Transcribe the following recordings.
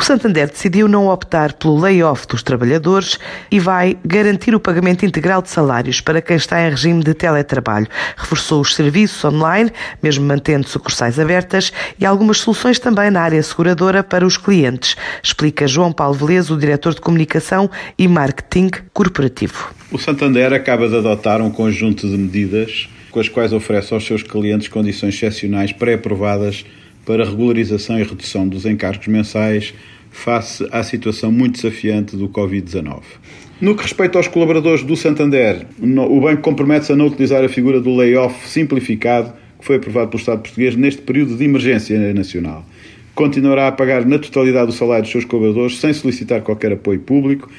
O Santander decidiu não optar pelo layoff dos trabalhadores e vai garantir o pagamento integral de salários para quem está em regime de teletrabalho. Reforçou os serviços online, mesmo mantendo sucursais abertas, e algumas soluções também na área seguradora para os clientes, explica João Paulo Velez, o diretor de comunicação e marketing corporativo. O Santander acaba de adotar um conjunto de medidas com as quais oferece aos seus clientes condições excepcionais pré-aprovadas para regularização e redução dos encargos mensais face à situação muito desafiante do Covid-19. No que respeita aos colaboradores do Santander, o banco compromete-se a não utilizar a figura do layoff simplificado que foi aprovado pelo Estado português neste período de emergência nacional. Continuará a pagar na totalidade o salário dos seus colaboradores sem solicitar qualquer apoio público,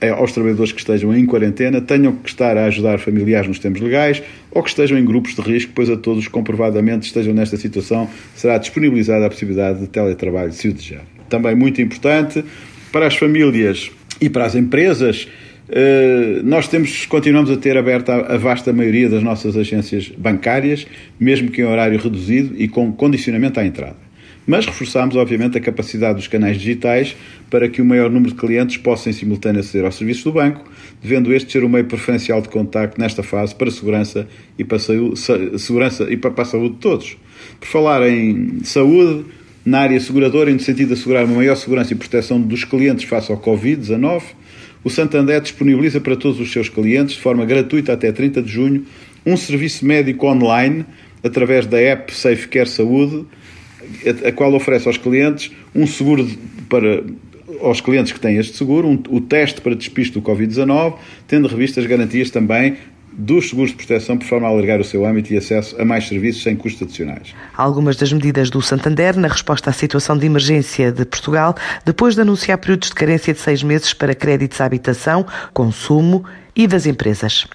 aos trabalhadores que estejam em quarentena, tenham que estar a ajudar familiares nos tempos legais ou que estejam em grupos de risco, pois a todos comprovadamente estejam nesta situação, será disponibilizada a possibilidade de teletrabalho se o desejar. Também muito importante para as famílias e para as empresas, eh, nós temos, continuamos a ter aberta a vasta maioria das nossas agências bancárias, mesmo que em horário reduzido e com condicionamento à entrada mas reforçámos, obviamente, a capacidade dos canais digitais para que o maior número de clientes possam em simultâneo aceder aos serviços do banco, devendo este ser o meio preferencial de contacto nesta fase para a segurança e para a saúde, segurança e para a saúde de todos. Por falar em saúde, na área seguradora, no sentido de assegurar uma maior segurança e proteção dos clientes face ao Covid-19, o Santander disponibiliza para todos os seus clientes, de forma gratuita até 30 de junho, um serviço médico online através da app SafeCare Saúde, a qual oferece aos clientes um seguro para aos clientes que têm este seguro, um, o teste para despiste do Covid-19, tendo revistas garantias também dos seguros de proteção por forma a alargar o seu âmbito e acesso a mais serviços sem custos adicionais. Algumas das medidas do Santander na resposta à situação de emergência de Portugal, depois de anunciar períodos de carência de seis meses para créditos à habitação, consumo e das empresas.